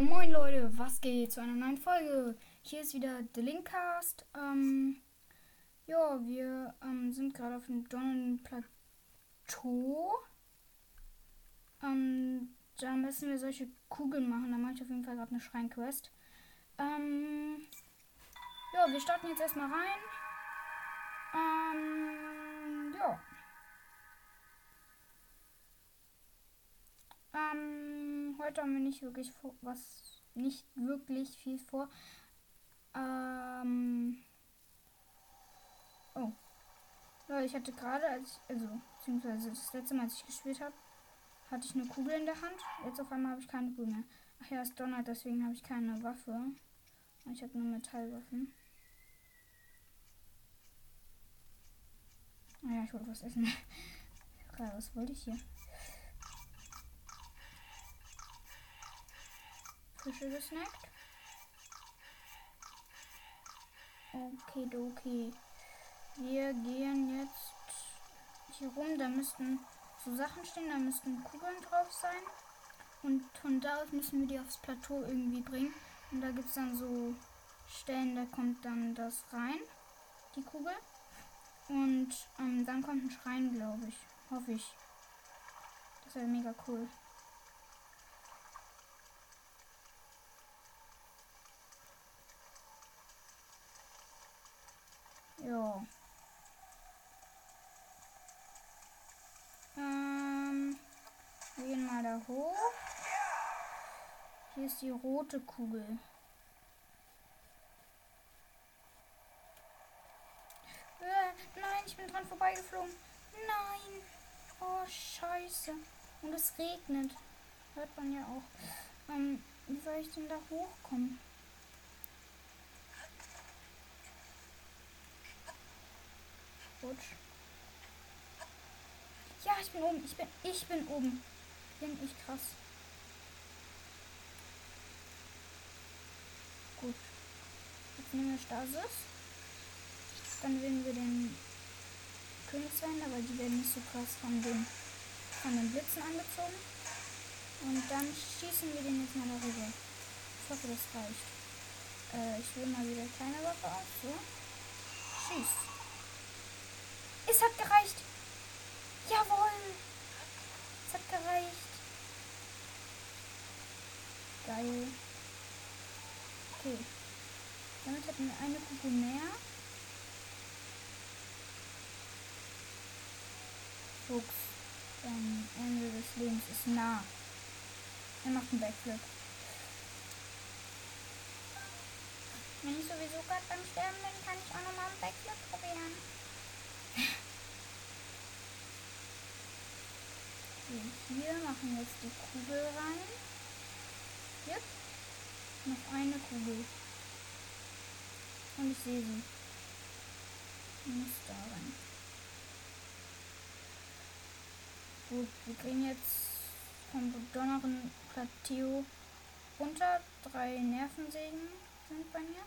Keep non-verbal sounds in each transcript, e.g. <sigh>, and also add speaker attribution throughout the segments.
Speaker 1: Moin Leute, was geht zu einer neuen Folge? Hier ist wieder The Linkcast. Ähm, ja, wir ähm, sind gerade auf dem Donnernden Plateau. Ähm, da müssen wir solche Kugeln machen. Da mache ich auf jeden Fall gerade eine Schreinquest. Ähm, ja, wir starten jetzt erstmal rein. Ähm, ja. Ähm, heute haben wir nicht wirklich vor, was, nicht wirklich viel vor. Ähm, oh. Ich hatte gerade, als ich, also, beziehungsweise das letzte Mal, als ich gespielt habe, hatte ich eine Kugel in der Hand. Jetzt auf einmal habe ich keine Kugel mehr. Ach ja, es donnert, deswegen habe ich keine Waffe. Ich habe nur Metallwaffen. Ah ja, ich wollte was essen. <laughs> Was wollte ich hier? Gesnackt. Okay, okay. Wir gehen jetzt hier rum. Da müssten so Sachen stehen, da müssten Kugeln drauf sein. Und von da aus müssen wir die aufs Plateau irgendwie bringen. Und da gibt es dann so Stellen, da kommt dann das rein, die Kugel. Und ähm, dann kommt ein Schrein, glaube ich. Hoffe ich. Das wäre mega cool. Ja. Ähm, wir gehen mal da hoch. Hier ist die rote Kugel. Äh, nein, ich bin dran vorbeigeflogen. Nein. Oh, scheiße. Und es regnet. Hört man ja auch. Ähm, wie soll ich denn da hochkommen? Rutsch. Ja, ich bin oben. Ich bin, ich bin oben. Bin ich krass. Gut. Jetzt nehmen wir Stasis. Dann wählen wir den Königswender, weil die werden nicht so krass von den, von den Blitzen angezogen. Und dann schießen wir den jetzt mal darüber. Ich hoffe, das reicht. Äh, ich will mal wieder kleine Waffe aus. So. Schieß. Es hat gereicht. Jawohl. Es hat gereicht. Geil. Okay. Damit hatten wir eine Kugel mehr. Fuchs. Dein Ende des Lebens ist nah. Er macht einen Backflip. Wenn ich sowieso gerade beim Sterben bin, kann ich auch nochmal einen Backflip probieren. Hier machen wir jetzt die Kugel rein. Jetzt noch eine Kugel. Und ich sehe sie. Die muss da rein. Gut, wir kriegen jetzt vom Donneren Plateau runter. Drei Nervensägen sind bei mir.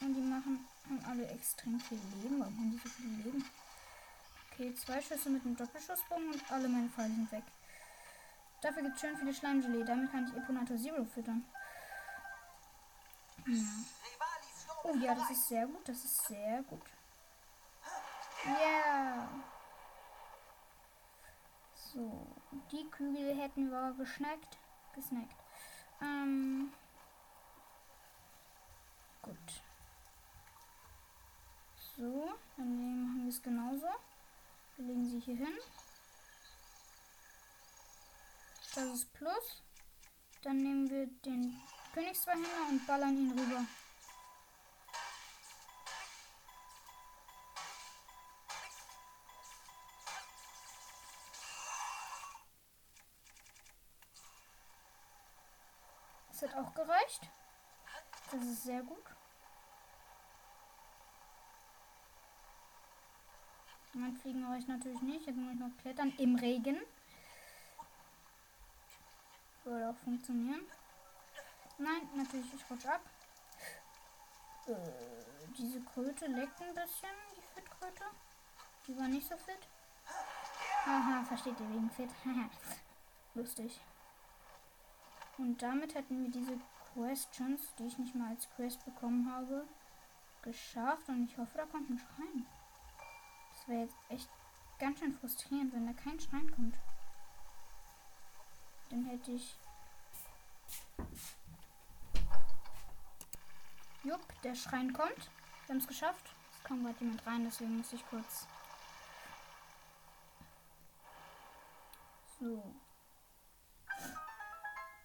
Speaker 1: Und die machen haben alle extrem viel Leben. Warum haben die so viel Leben? Okay, zwei Schüsse mit einem Doppelschussbogen und alle meine Pfeile sind weg. Dafür gibt es schön viele Schleimgelee. Damit kann ich Eponator Zero füttern. Ja. Oh ja, das ist sehr gut. Das ist sehr gut. Ja. Yeah. So, die Kügel hätten wir geschnackt. Gesnackt. Ähm. Gut. So, dann machen wir es genauso. Wir legen sie hier hin. Das ist Plus. Dann nehmen wir den Königszweihänder und ballern ihn rüber. Das hat auch gereicht. Das ist sehr gut. Mein Fliegen reicht natürlich nicht. Jetzt muss ich noch klettern im Regen. Würde auch funktionieren. Nein, natürlich, ich rutsch ab. Äh, diese Kröte leckt ein bisschen, die Fitkröte. Die war nicht so fit. Haha, versteht ihr wegen fit. <laughs> Lustig. Und damit hätten wir diese Questions, die ich nicht mal als Quest bekommen habe, geschafft. Und ich hoffe, da kommt ein Schrein. Wäre jetzt echt ganz schön frustrierend, wenn da kein Schrein kommt. Dann hätte ich. Jupp, der Schrein kommt. Wir haben es geschafft. Es kommt gerade jemand rein, deswegen muss ich kurz. So.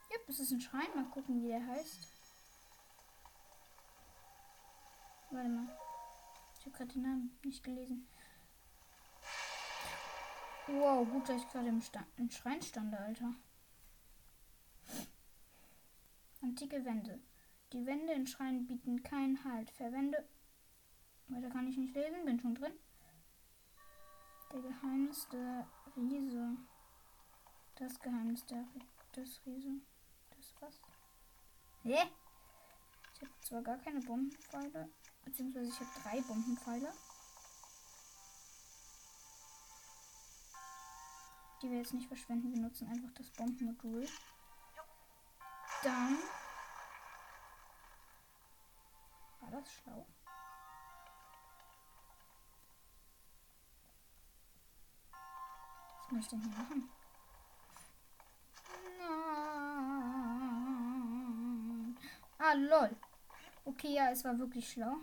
Speaker 1: Jupp, es ist ein Schrein. Mal gucken, wie der heißt. Warte mal. Ich habe gerade den Namen nicht gelesen. Wow, gut, dass ich gerade im, im Schrein stand, Alter. Antike Wände. Die Wände in Schreinen bieten keinen Halt. Verwende. Weiter kann ich nicht lesen, bin schon drin. Der Geheimnis der Riese. Das Geheimnis der des Riese. Das was? Hä? Ich habe zwar gar keine Bombenpfeile, beziehungsweise ich habe drei Bombenpfeile. Die wir jetzt nicht verschwenden. Wir nutzen einfach das Bombenmodul. Dann. War das schlau? Was muss ich denn hier machen? Nein. Ah, lol. Okay, ja, es war wirklich schlau.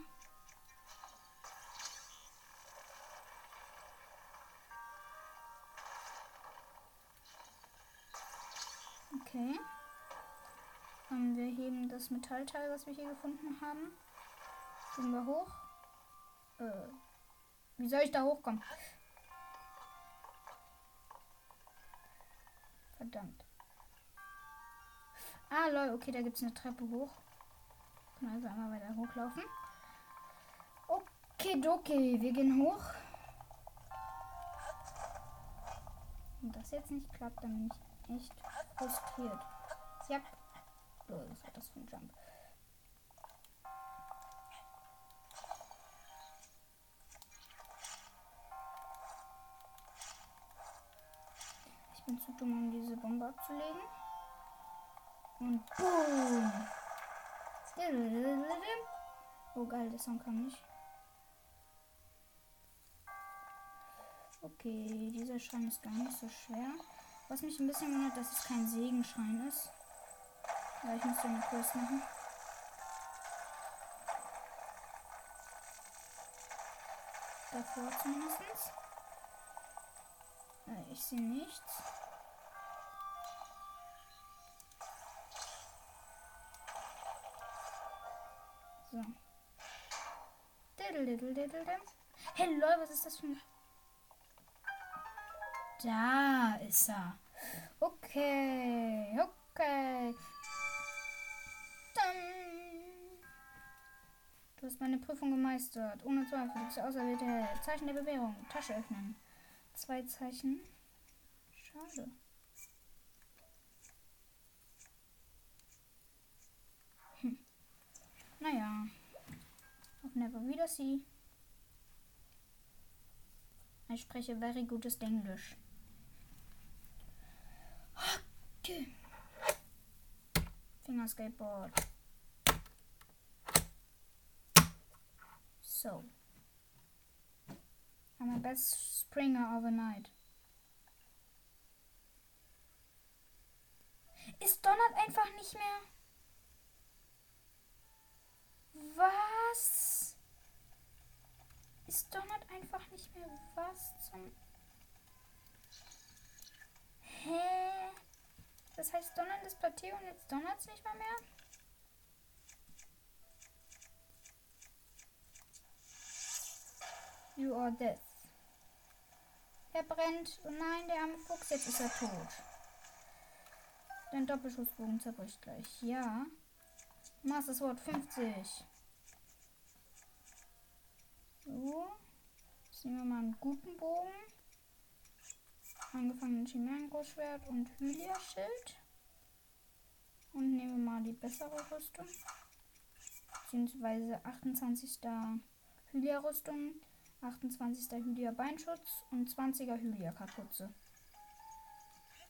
Speaker 1: Okay. Und wir heben das Metallteil, was wir hier gefunden haben. Gehen wir hoch. Äh, wie soll ich da hochkommen? Verdammt. Ah, lol, okay, da gibt es eine Treppe hoch. Können also einmal weiter hochlaufen. Okay, okay, wir gehen hoch. Wenn das jetzt nicht klappt, dann bin ich echt frustriert. Ja. Lol, was war das für ein Jump? Ich bin zu dumm, um diese Bombe abzulegen. Und boom! Oh geil, der Song kam nicht. Okay, dieser Schrein ist gar nicht so schwer. Was mich ein bisschen wundert, dass es kein Segenschein ist. Ja, ich muss ja eine Quest machen. Davor zumindest. Äh, ich sehe nichts. So. Hey lol, was ist das für ein... Da ist er. Okay, okay. Du hast meine Prüfung gemeistert. Ohne Zweifel. Du bist der auserwählte Zeichen der Bewährung. Tasche öffnen. Zwei Zeichen. Schade. Hm. Naja. Auf Never wieder sie. Ich spreche very gutes Englisch. Okay. Fingerskateboard. So. I'm a best springer night. Es donnert einfach nicht mehr. Was? Es donnert einfach nicht mehr. Was zum... Hä? Das heißt donnerndes Plateau und jetzt donnert es nicht mal mehr? You are death. Er brennt. Oh nein, der arme Fuchs. Jetzt ist er tot. Dein Doppelschussbogen zerbricht gleich. Ja. Master Sword 50. So. Jetzt nehmen wir mal einen guten Bogen angefangenen Chimären-Großschwert und Hylia-Schild. Und nehmen wir mal die bessere Rüstung. Beziehungsweise 28. Hylia-Rüstung, 28. Hylia-Beinschutz und 20er Hylia-Kapuze.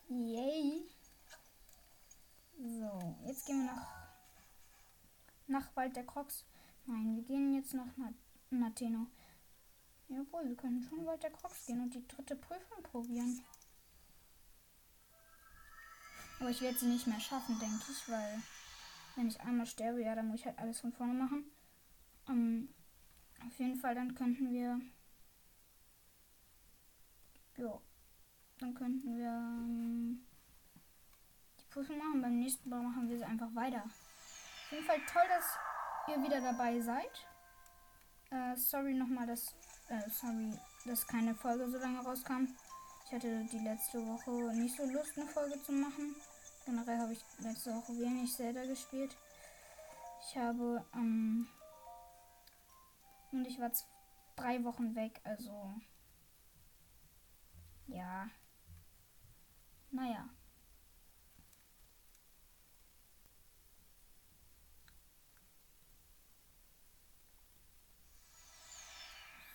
Speaker 1: Yay! So, jetzt gehen wir nach, nach Wald der Crocs. Nein, wir gehen jetzt nach Nateno. Jawohl, wir können schon der Crocs gehen und die dritte Prüfung probieren. Aber ich werde sie nicht mehr schaffen, denke ich, weil wenn ich einmal sterbe, ja, dann muss ich halt alles von vorne machen. Um, ähm, auf jeden Fall, dann könnten wir. Ja. Dann könnten wir um, die Prüfung machen. Beim nächsten Mal machen wir sie einfach weiter. Auf jeden Fall toll, dass ihr wieder dabei seid. Äh, sorry nochmal, dass. Äh, sorry, dass keine Folge so lange rauskam. Ich hatte die letzte Woche nicht so Lust, eine Folge zu machen. Generell habe ich letzte Woche wenig Zelda gespielt. Ich habe ähm, und ich war drei Wochen weg, also ja. Naja.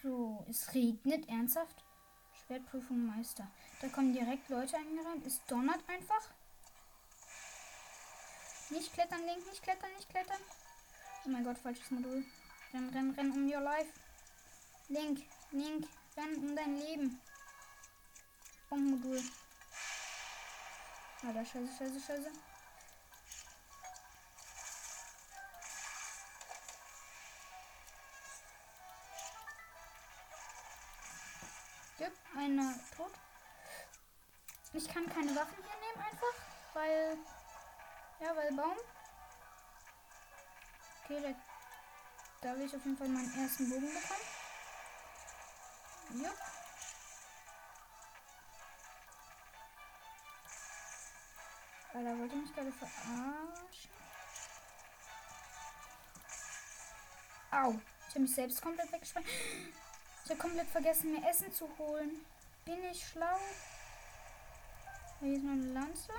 Speaker 1: So, es regnet ernsthaft. Schwertprüfung Meister. Da kommen direkt Leute angerannt. Es donnert einfach. Nicht klettern, Link, nicht klettern, nicht klettern. Oh mein Gott, falsches Modul. Renn, renn, renn um your life. Link, Link, renn um dein Leben. Bombmodul. Alter, scheiße, scheiße, scheiße. Einer tot. Ich kann keine Waffen hier nehmen einfach, weil ja, weil Baum. Okay, da, da will ich auf jeden Fall meinen ersten Bogen bekommen. Ja. Alter, wollte mich gerade verarschen. Au. Ich habe mich selbst komplett weggesprengt. Ich habe komplett vergessen, mir Essen zu holen. Bin ich schlau? Hier ist noch eine Lanze.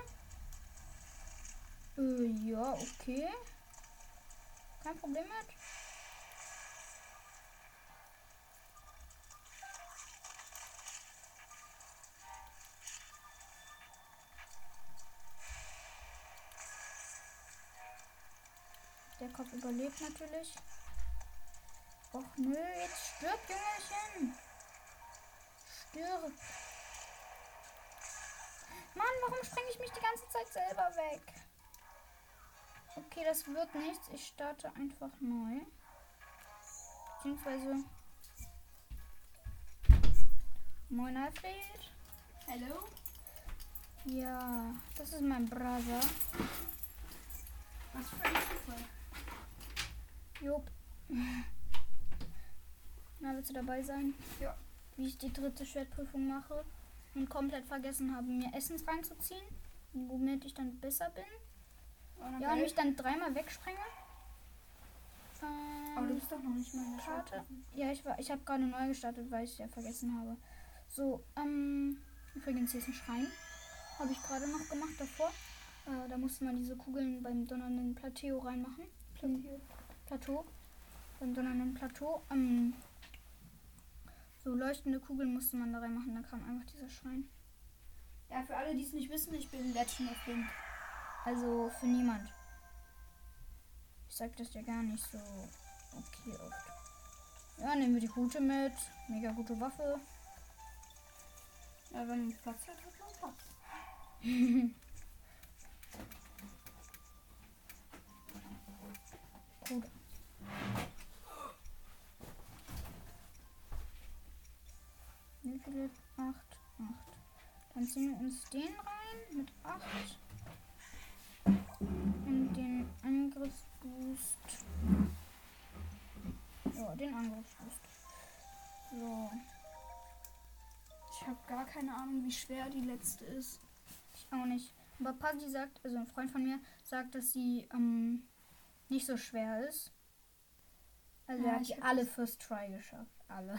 Speaker 1: Äh, ja, okay. Kein Problem mit. Der Kopf überlebt natürlich. Och nö, jetzt stirbt Jungerchen. Stirb. Mann, warum sprenge ich mich die ganze Zeit selber weg? Okay, das wird nichts. Ich starte einfach neu. Beziehungsweise. Moin Alfred.
Speaker 2: Hallo.
Speaker 1: Ja, das ist mein Brother.
Speaker 2: Was für ein Zufall.
Speaker 1: Jupp. <laughs> Na, willst du dabei sein?
Speaker 2: Ja.
Speaker 1: Wie ich die dritte Schwertprüfung mache und komplett vergessen habe, mir Essens reinzuziehen, womit ich dann besser bin. Ja, und mich dann dreimal wegsprenge.
Speaker 2: Ähm, Aber du bist doch noch nicht mal in der
Speaker 1: Karte. Ja, ich war, ich habe gerade neu gestartet, weil ich ja vergessen habe. So, ähm, übrigens hier ist ein Schrein. Habe ich gerade noch gemacht davor. Äh, da musste man diese Kugeln beim donnernden Plateau reinmachen. Plateau. Plateau. Beim donnernden Plateau. Ähm, so leuchtende Kugeln musste man da reinmachen. Dann kam einfach dieser Schrein.
Speaker 2: Ja, für alle, die es nicht wissen, ich bin Legend of Link.
Speaker 1: Also für niemand. Ich sag das ja gar nicht so okay oft. Ja, nehmen wir die Hute mit. Mega gute Waffe.
Speaker 2: Ja, wenn man Platz hat, hat man Platz. <laughs>
Speaker 1: Gut. Wie viele? Acht. Acht. Dann ziehen wir uns den rein mit acht. Und den Angriffsboost. Ja, den Angriffsboost. So.
Speaker 2: Ich habe gar keine Ahnung, wie schwer die letzte ist.
Speaker 1: Ich auch nicht. Aber Pasi sagt, also ein Freund von mir sagt, dass sie ähm, nicht so schwer ist. Also ja, er hat die alle First Try geschafft. Alle.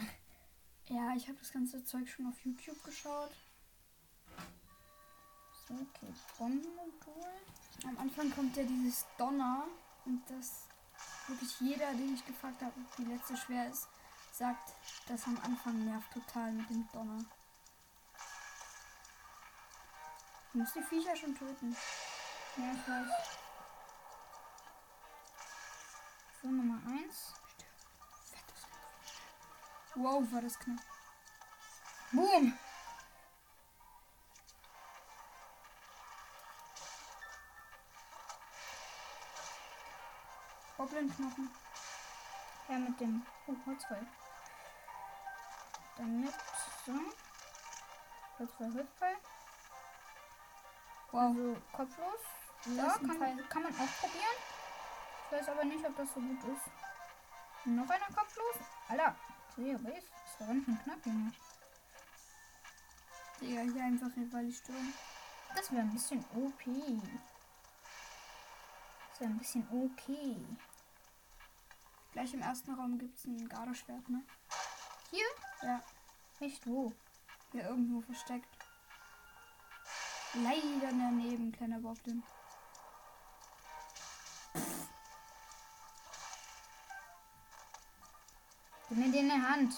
Speaker 2: Ja, ich habe das ganze Zeug schon auf YouTube geschaut.
Speaker 1: So, okay. Bombenmodul.
Speaker 2: Am Anfang kommt ja dieses Donner und das wirklich jeder, den ich gefragt habe, ob die letzte schwer ist, sagt, dass am Anfang nervt total mit dem Donner. Ich muss die Viecher schon töten.
Speaker 1: Ja, ich weiß. So, Nummer 1.
Speaker 2: Wow, war das knapp.
Speaker 1: Boom!
Speaker 2: Goblin-Knochen.
Speaker 1: Ja, mit dem. Oh, Holzfall. Damit. So. Holzfall, Holzfall.
Speaker 2: Wow.
Speaker 1: Also kopflos.
Speaker 2: Ja,
Speaker 1: kann, kann man auch probieren. Ich weiß aber nicht, ob das so gut ist. Noch einer kopflos? Alter, sehe aber ist. Das war ganz schön knapp, Junge.
Speaker 2: Digga, hier einfach Rivali-Sturm.
Speaker 1: Das wäre ein bisschen OP. Das wäre ein bisschen okay.
Speaker 2: Gleich im ersten Raum gibt es ein Gardeschwert, ne?
Speaker 1: Hier?
Speaker 2: Ja,
Speaker 1: Echt wo?
Speaker 2: hier irgendwo versteckt. Leider daneben, kleiner Goblin.
Speaker 1: Den in die Hand.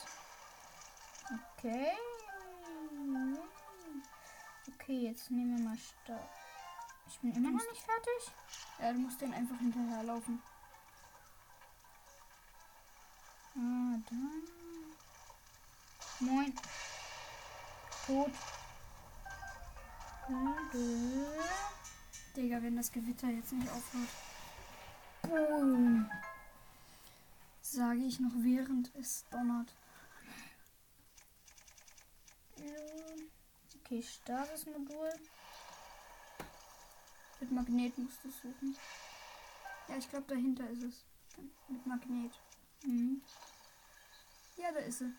Speaker 1: Okay. Okay, jetzt nehmen wir mal Stab. Ich bin immer noch nicht fertig.
Speaker 2: Ja, du musst den einfach hinterherlaufen.
Speaker 1: Ah, da. Moin. Tot.
Speaker 2: Digga, wenn das Gewitter jetzt nicht aufhört,
Speaker 1: Boom.
Speaker 2: Sage ich noch während es donnert.
Speaker 1: Okay, Stabesmodul.
Speaker 2: Mit Magnet musst du suchen. Ja, ich glaube dahinter ist es. Mit Magnet.
Speaker 1: Mhm.
Speaker 2: Ja, da ist sie.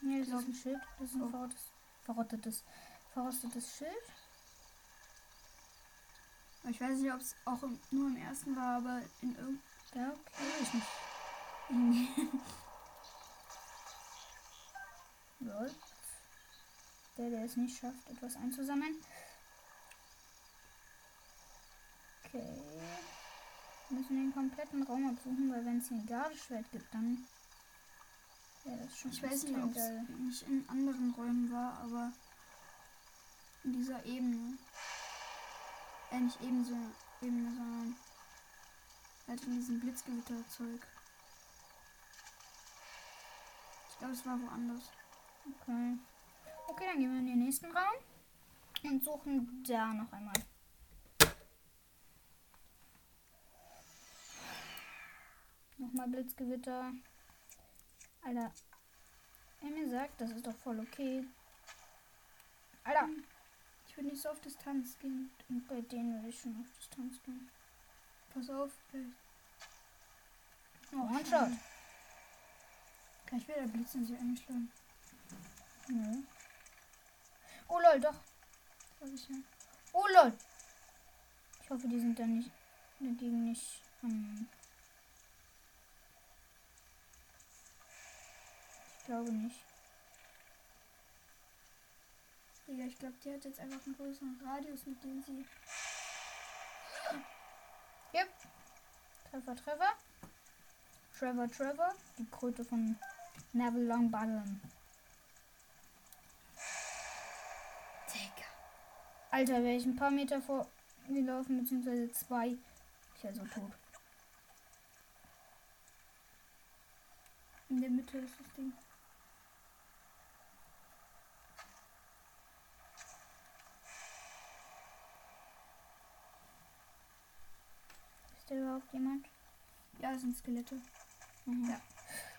Speaker 1: Nee, das ist ein Schild. Das ist ein
Speaker 2: Oh.
Speaker 1: verrottetes, verrottetes, verrostetes Schild.
Speaker 2: Ich weiß nicht, ob es auch im, nur im ersten war, aber in irgendeinem.
Speaker 1: Ja, okay. Ich nicht. <laughs> Lol. Der, der es nicht schafft, etwas einzusammeln. Okay. Wir müssen den kompletten Raum absuchen, weil wenn es hier ein Gardeschwert gibt, dann wäre das schon
Speaker 2: Ich weiß nicht, ob es nicht in anderen Räumen war, aber in dieser Ebene. Äh, nicht ebenso Ebene, sondern halt in diesem Blitzgewitterzeug. Ich glaube, es war woanders.
Speaker 1: Okay. Okay, dann gehen wir in den nächsten Raum und suchen da noch einmal. Nochmal Blitzgewitter. Alter. Er mir sagt, das ist doch voll okay. Alter.
Speaker 2: Ich will nicht so auf Distanz gehen.
Speaker 1: Und bei denen will ich schon auf Distanz gehen.
Speaker 2: Pass auf, gleich.
Speaker 1: Oh, One-Shot.
Speaker 2: Ich wieder Blitz in sie einschlagen?
Speaker 1: Nö. Oh lol, doch.
Speaker 2: Ja.
Speaker 1: Oh lol. Ich hoffe, die sind dann nicht dagegen nicht. Ähm ich glaube nicht.
Speaker 2: Digga, ich glaube, die hat jetzt einfach einen größeren Radius, mit dem sie.
Speaker 1: Yep. Treffer, Treffer. Trevor, Trevor. Die Kröte von Neville Longbottom.
Speaker 2: Digga.
Speaker 1: Alter, wäre ich ein paar Meter vor gelaufen, beziehungsweise zwei. Ich wäre so tot.
Speaker 2: In der Mitte ist das Ding.
Speaker 1: Ist da überhaupt jemand?
Speaker 2: Ja, es sind Skelette.
Speaker 1: Mhm.
Speaker 2: Ja.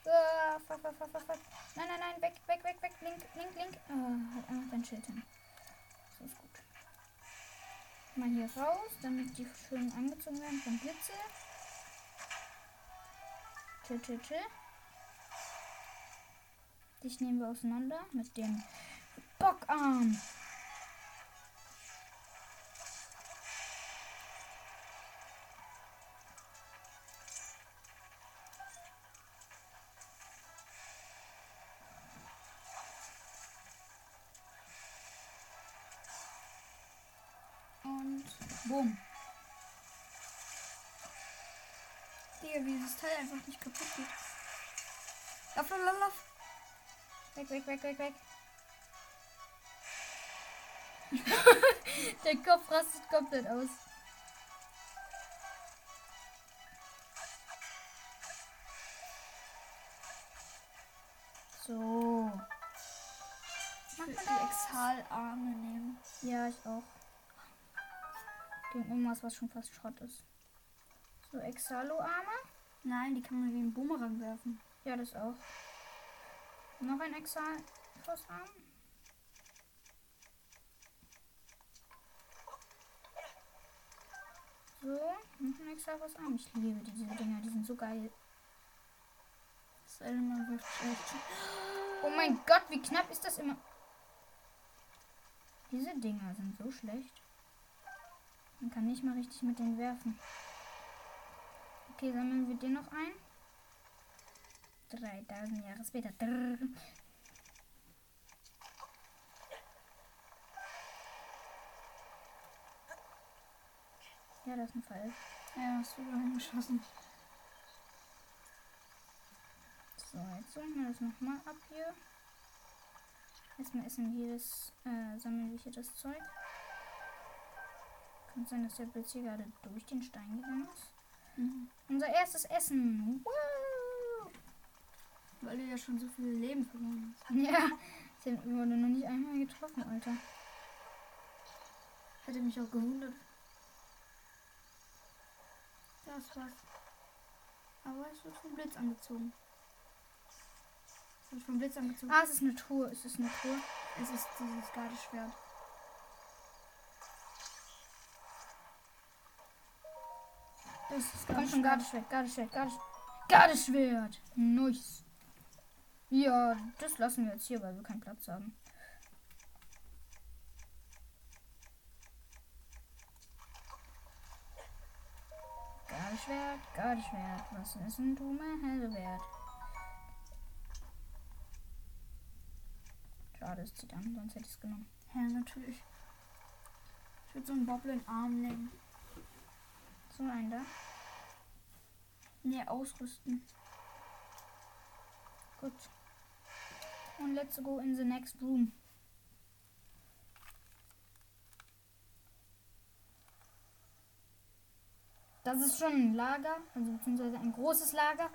Speaker 1: Ah, fuck, fuck, fuck, fuck, fuck. Nein, nein, nein, weg, weg, weg, weg. Link, link, link. Ah, halt einfach dein Schild hin. So ist gut. Mal hier raus, damit die schön angezogen werden vom Blitze. Chill, chill, chill. Dich nehmen wir auseinander mit dem Bockarm.
Speaker 2: Teil einfach nicht kaputt geht. Lauf, lauf, lauf, lauf.
Speaker 1: Weg, weg, weg, weg, weg. <laughs> Der Kopf rastet komplett aus. So.
Speaker 2: Ich will die Exhalarme nehmen.
Speaker 1: Ja, ich auch. Gegen irgendwas, was schon fast Schrott ist. So, Exhalo-Arme.
Speaker 2: Nein, die kann man wie ein Boomerang werfen.
Speaker 1: Ja, das auch. Noch ein Exal-Arm. So, noch ein Exal-Arm. Ich liebe diese Dinger, die sind so geil. Oh mein Gott, wie knapp ist das immer? Diese Dinger sind so schlecht. Man kann nicht mal richtig mit denen werfen. Okay, sammeln wir den noch ein. 3000 Jahre später. Drrr. Ja, das ist ein Fall.
Speaker 2: Ja, hast du da hingeschossen.
Speaker 1: So, jetzt holen wir das nochmal ab hier. Erstmal essen wir das, äh, sammeln wir hier das Zeug. Kann sein, dass der Blitz hier gerade durch den Stein gegangen ist.
Speaker 2: Mhm.
Speaker 1: Unser erstes Essen. Woo!
Speaker 2: Weil du ja schon so viele Leben verloren hast. <laughs>
Speaker 1: Ja, ich wurde noch nicht einmal getroffen, Alter.
Speaker 2: Hätte mich auch gewundert. Das war's. Aber es wird vom Blitz angezogen. Es wird vom Blitz angezogen.
Speaker 1: Ah, es ist eine Truhe. Es ist eine Truhe.
Speaker 2: Es ist dieses Gardeschwert. Das ist
Speaker 1: Komm schon,
Speaker 2: Gardeschwert.
Speaker 1: Gardeschwert, Gardeschwert, Gardeschwert. Nice. Ja, das lassen wir jetzt hier, weil wir keinen Platz haben. Gardeschwert, Gardeschwert. Was ist ein dummer helle Wert? Schade, es zieht an, sonst hätte ich es genommen.
Speaker 2: Ja, natürlich. Ich würde so einen Boblin-Arm nehmen.
Speaker 1: So ein da.
Speaker 2: Nee, ausrüsten.
Speaker 1: Gut. Und let's go in the next room. Das ist schon ein Lager, also beziehungsweise ein großes Lager.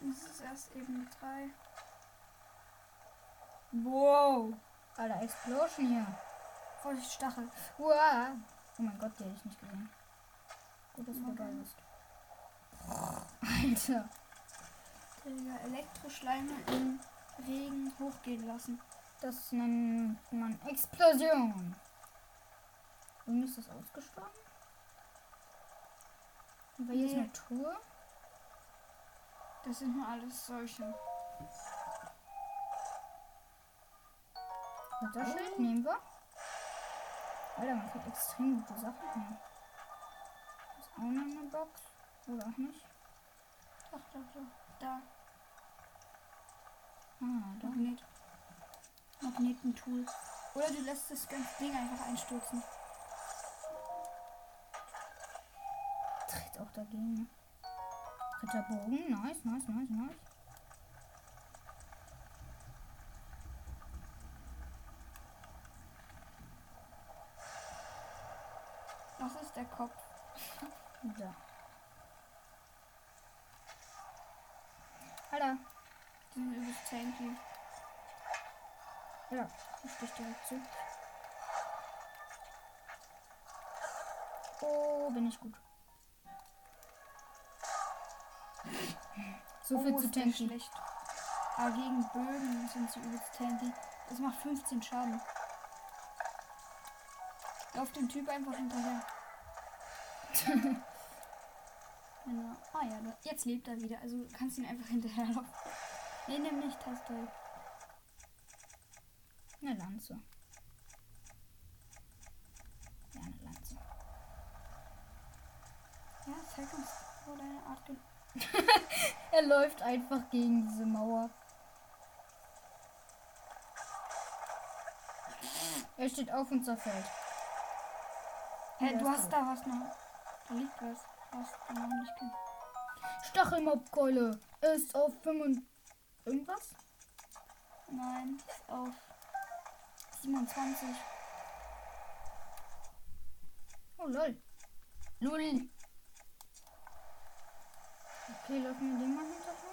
Speaker 2: Das ist erst eben drei.
Speaker 1: Wow. Alter, Explosion hier.
Speaker 2: Vorsicht, Stachel.
Speaker 1: Wow. Oh mein Gott, die hätte ich nicht gesehen. Gut, dass du dabei bist. Alter.
Speaker 2: Der Elektroschleime im Regen hochgehen lassen.
Speaker 1: Das nennt man Explosion. Irgendwie ist das ausgestorben. Aber hier ist Truhe.
Speaker 2: Das sind nur alles solche.
Speaker 1: Ritterschild nehmen wir. Alter, man kriegt extrem gute Sachen hier. Ist auch noch eine Box. Oder auch nicht.
Speaker 2: Doch, doch, doch. Da.
Speaker 1: Ah, da.
Speaker 2: Magnet. Magnetentool. Oder du lässt das ganze Ding einfach einstürzen.
Speaker 1: Tritt auch dagegen. Ritterbogen. Nice, nice, nice, nice.
Speaker 2: Was ist der Kopf?
Speaker 1: Da. Alter.
Speaker 2: Die sind übelst tanky.
Speaker 1: Ja, ich stich direkt zu. Oh, bin ich gut. So viel
Speaker 2: oh,
Speaker 1: zu tanky.
Speaker 2: schlecht. Aber gegen Bögen sind sie übelst tanky. Das macht 15 Schaden. Lauf dem Typ einfach hinterher. <laughs> genau. Ah ja, jetzt lebt er wieder. Also du kannst ihn einfach hinterherlaufen. Nee, nimm nicht Taste.
Speaker 1: Eine Lanze. Ja, eine Lanze.
Speaker 2: Ja, zeig uns, wo deine Art
Speaker 1: Er läuft einfach gegen diese Mauer. Er steht auf und zerfällt.
Speaker 2: Hä,
Speaker 1: Der
Speaker 2: du hast da was noch. Da liegt was.
Speaker 1: Stachelmobkeule ist auf 5 irgendwas?
Speaker 2: Nein, ist auf 27.
Speaker 1: Oh lol. Lol. Okay, laufen wir den mal hinterher.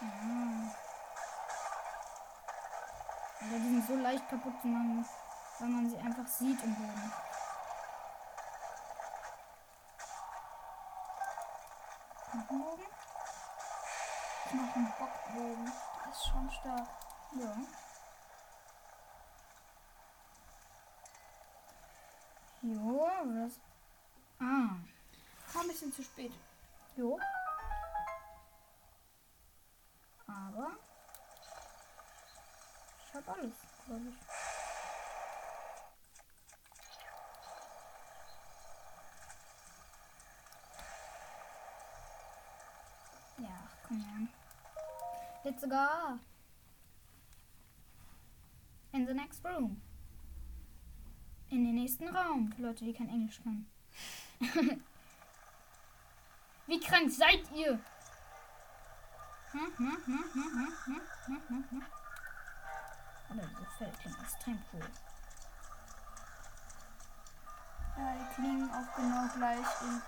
Speaker 1: Ah. Aber die sind so leicht kaputt zu machen, weil man sie einfach sieht im Boden. Noch ein Bogen?
Speaker 2: Ich mache einen Bockbogen. Der ist schon stark.
Speaker 1: Ja. Jo, was? Ah.
Speaker 2: Kam ein bisschen zu spät.
Speaker 1: Jo. Aber ich habe alles, glaube ich. Ja, ach, komm her. Let's go. In the next room. In den nächsten Raum. Für Leute, die kein Englisch können. <laughs> Wie krank seid ihr? Hm, hm, hm, hm, hm, hm, hm, hm, hm. Feld klingt extrem cool.
Speaker 2: Ja, die klingen auch genau gleich in.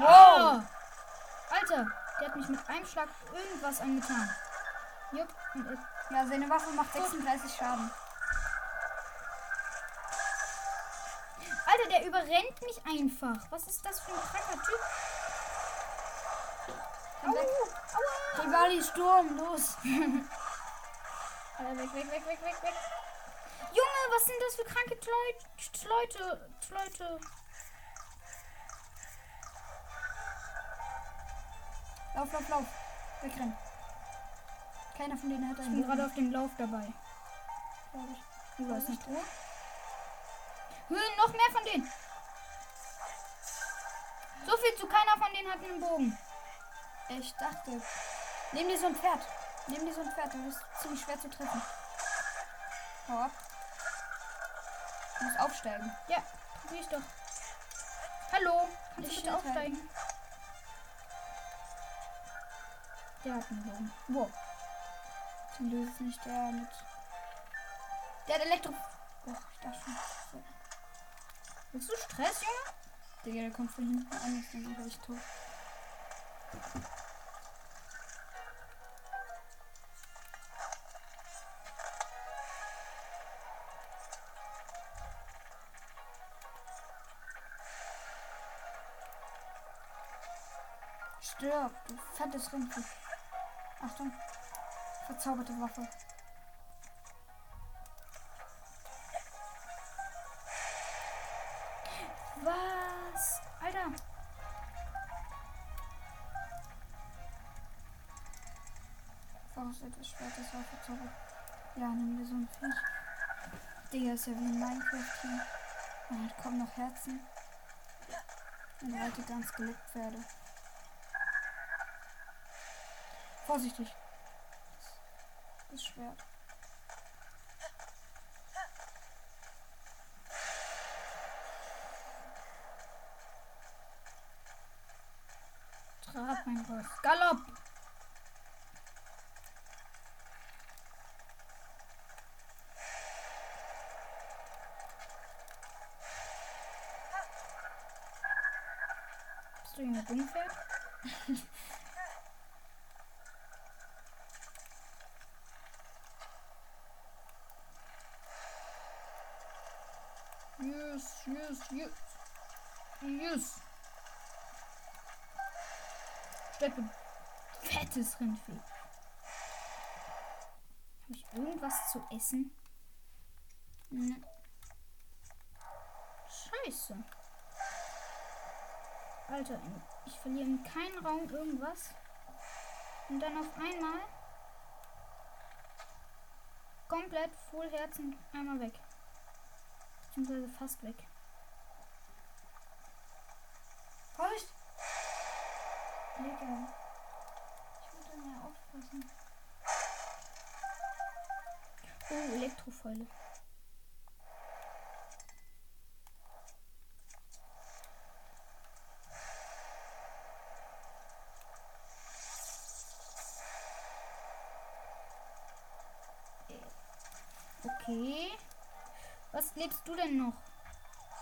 Speaker 1: Wow! Alter, der hat mich mit einem Schlag irgendwas angetan. Jupp, und ich.
Speaker 2: Ja, seine Waffe macht 36 Schaden.
Speaker 1: Alter, der überrennt mich einfach. Was ist das für ein kranker Typ? Au, aua.
Speaker 2: Rivali Sturm, los! <laughs>
Speaker 1: Alter, weg, weg, weg, weg, weg, weg. Junge, was sind das für kranke Leut- Leute? Leute.
Speaker 2: Lauf, lauf, lauf. Wegrennen. Keiner von denen hat
Speaker 1: Ich
Speaker 2: einen
Speaker 1: bin
Speaker 2: Bogen,
Speaker 1: gerade auf dem Lauf dabei.
Speaker 2: glaub ich.
Speaker 1: Ist eine Truhe? Hm, noch mehr von denen. So viel zu keiner von denen hat einen Bogen.
Speaker 2: Ich dachte. Nimm dir so ein Pferd. Nimm dir so ein Pferd, du bist ziemlich schwer zu treffen. Hau ab. Du musst aufsteigen.
Speaker 1: Ja, probier ich doch. Hallo, kannst du
Speaker 2: Ich
Speaker 1: bitte
Speaker 2: stehe
Speaker 1: aufsteigen? Der hat einen Bogen. Wow.
Speaker 2: Zum Glück ist nicht der mit. Der hat Elektro. Oh, ich dachte schon. So.
Speaker 1: Willst du Stress, Junge?
Speaker 2: Digga, der kommt von hinten an, dann einfach ich tot. Stirb, du fettes Rindvieh. Achtung. Verzauberte Waffe.
Speaker 1: Was? Alter.
Speaker 2: Faust etwas Schwert, das war verzaubert. Ja, nimm dir so ein Viech. Digga, ist ja wie in Minecraft hier. Und halt kommen noch Herzen. Und alte ganz Skelettpferde. Vorsichtig. Das Schwert.
Speaker 1: Trab, mein Gott. Galopp! Bist du Junge Dummpferd? Yes, Fettes Rindvieh. Habe ich irgendwas zu essen? Ne. Scheiße. Alter, ich verliere in keinem Raum irgendwas. Und dann auf einmal komplett Full Herzen einmal weg. Beziehungsweise fast weg.
Speaker 2: Vorsicht! Digga. Ich würde mehr aufpassen.
Speaker 1: Oh, Elektrofäule. Okay. Was lebst du denn noch?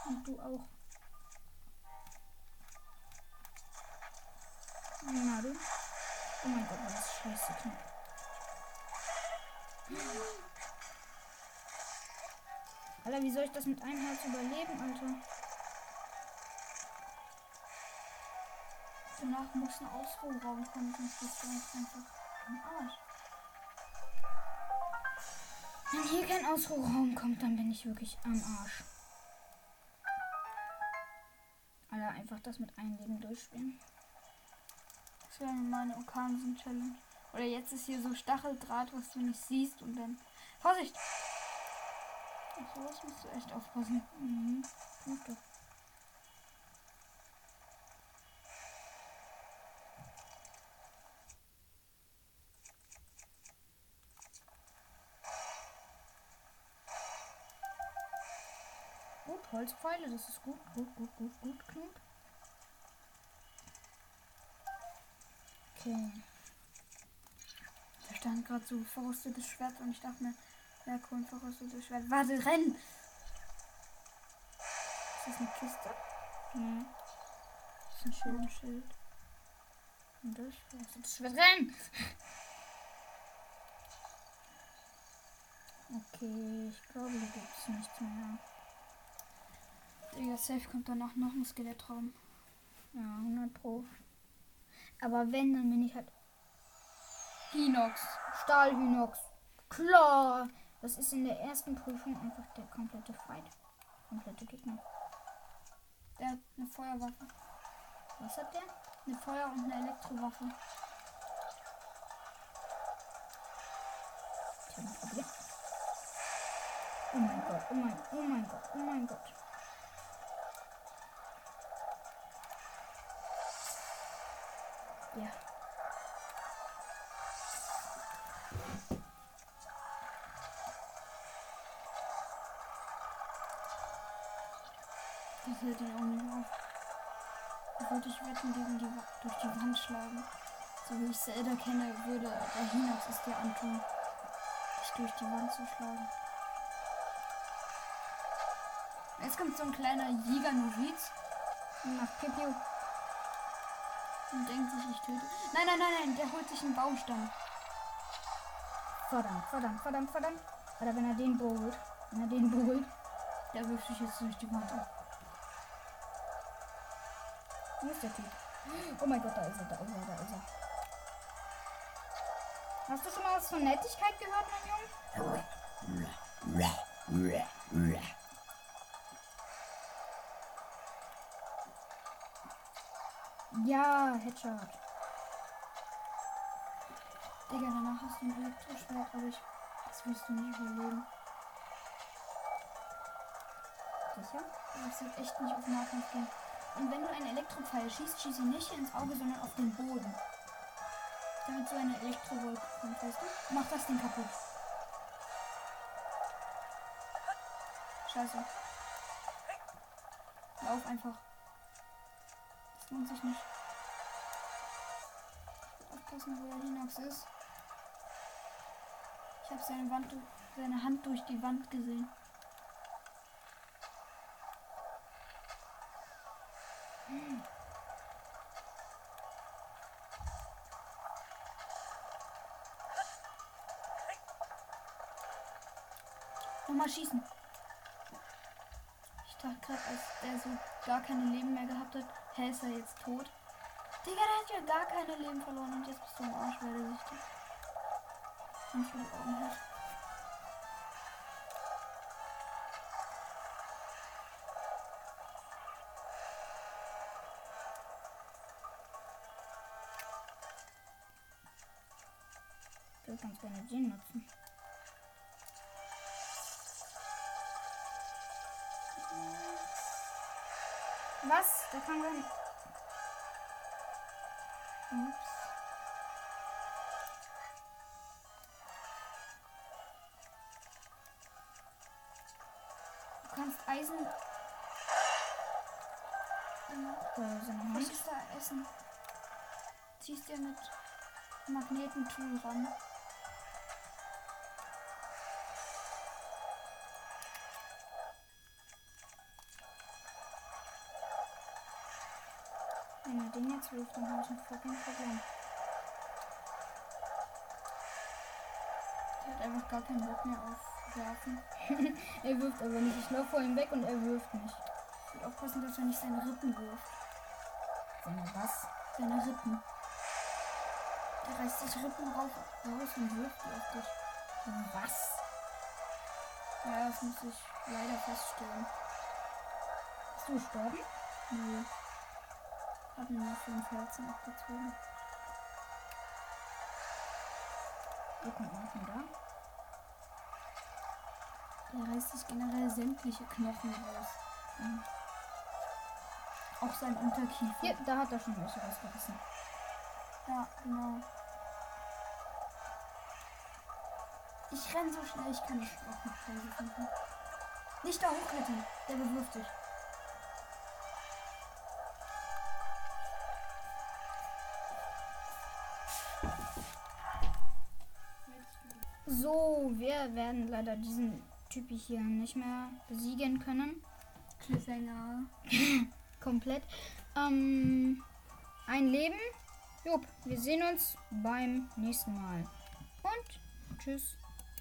Speaker 1: Und du auch. Na du. Oh mein Gott, knapp. Alter, wie soll ich das mit einem Herz überleben, Alter?
Speaker 2: Danach muss ein Ausruhraum kommen, sonst bist du jetzt einfach am Arsch.
Speaker 1: Wenn hier kein Ausruhraum kommt, dann bin ich wirklich am Arsch. Alter, einfach das mit einem Leben durchspielen.
Speaker 2: Das wäre meine Okansen-Challenge. Oder jetzt ist hier so Stacheldraht, was du nicht siehst und dann. Vorsicht! Auf sowas musst du echt aufpassen.
Speaker 1: Mhm. Gut doch. Gut, Holzpfeile, das ist gut, gut, gut, gut, gut, Knut. Okay.
Speaker 2: Stand gerade so verrostetes Schwert und ich dachte mir, ja cool, verrostetes Schwert. Warte, renn! Ist das eine Kiste?
Speaker 1: Mhm.
Speaker 2: Das ist ein Schild. Ein Schild.
Speaker 1: Und das, das Schwert rennen! Okay, ich glaube, hier gibt es nichts mehr.
Speaker 2: Digga, safe kommt danach noch ein Skelettraum.
Speaker 1: Ja, 100 Pro. Aber wenn, dann bin ich halt
Speaker 2: Hinox.
Speaker 1: Stahlhinox. Klar. Das ist in der ersten Prüfung einfach der komplette Fight. Komplette Gegner.
Speaker 2: Der hat eine Feuerwaffe.
Speaker 1: Was hat der?
Speaker 2: Eine Feuer- und eine Elektrowaffe.
Speaker 1: Ich ein Problem. Oh mein Gott, oh mein, oh mein Gott, oh mein Gott. Ja.
Speaker 2: Wetten gegen die, durch die Wand schlagen. So wie ich Zelda kenne, würde der Hinox es dir antun, dich durch die Wand zu schlagen. Jetzt kommt so ein kleiner Jäger-Noviz
Speaker 1: Nach Pipiu.
Speaker 2: und denkt sich, ich töte. Nein, nein, nein, nein, der holt sich einen Baumstamm.
Speaker 1: Verdammt, verdammt, verdammt, verdammt. Alter, wenn er den bohlt. Wenn er den bohlt.
Speaker 2: Der wirft sich jetzt durch die Wand ab.
Speaker 1: Wo ist der Typ? Oh mein Gott, da ist er, da ist er, da ist er. Hast du schon mal was von Nettigkeit gehört, mein Junge? Ja, Headshot.
Speaker 2: Digga, danach hast du ein Elektroschwert, aber ich. Das wirst du nicht überleben.
Speaker 1: Sicher?
Speaker 2: Das wird echt nicht auf Nahkampf gehen. Und wenn du einen Elektropfeil schießt, schieß ihn nicht ins Auge, sondern auf den Boden. Damit so eine Elektrowolke kommt, weißt du? Mach das Ding kaputt. Scheiße. Lauf einfach. Das lohnt sich nicht. Aufpassen, wo der Hinox ist. Ich habe seine, seine Hand durch die Wand gesehen. Nochmal schießen. Ich dachte gerade, als der so gar keine Leben mehr gehabt hat, hä, ist er jetzt tot? Digga, der hat ja gar keine Leben verloren und jetzt bist du am Arsch, weil der sich ganz viele Augen hat.
Speaker 1: Würde ganz gerne den nutzen. Was? Da kann man. Ups.
Speaker 2: Du kannst Eisen.
Speaker 1: Eine
Speaker 2: Was ist da Essen? Ziehst dir mit Magnetentool ran.
Speaker 1: Dann habe ich ein fucking Problem.
Speaker 2: Der hat einfach gar keinen Bock mehr auf Werfen. <laughs>
Speaker 1: Er wirft aber nicht. Ich laufe vor ihm weg und er wirft nicht.
Speaker 2: Ich will aufpassen, dass er nicht seine Rippen wirft.
Speaker 1: Seine was?
Speaker 2: Seine Rippen. Der reißt sich Rippen rauf, raus und wirft die auf dich.
Speaker 1: Was?
Speaker 2: Ja, das muss ich leider feststellen.
Speaker 1: Bist du gestorben?
Speaker 2: Nö. Hab mir nur fünf Herzen abgezogen.
Speaker 1: Wo kommt man von da?
Speaker 2: Der reißt sich generell sämtliche Knochen raus.
Speaker 1: Mhm.
Speaker 2: Auch sein Unterkiefer.
Speaker 1: Hier, da hat er schon welche rausgerissen.
Speaker 2: Ja, genau. Ich renn so schnell, ich kann nicht Pause finden. Nicht da hochklettern, der bewirft dich.
Speaker 1: Wir werden leider diesen Typ hier nicht mehr besiegen können.
Speaker 2: Cliffhanger. <laughs>
Speaker 1: Komplett. Ähm, ein Leben. Jupp, wir sehen uns beim nächsten Mal. Und tschüss.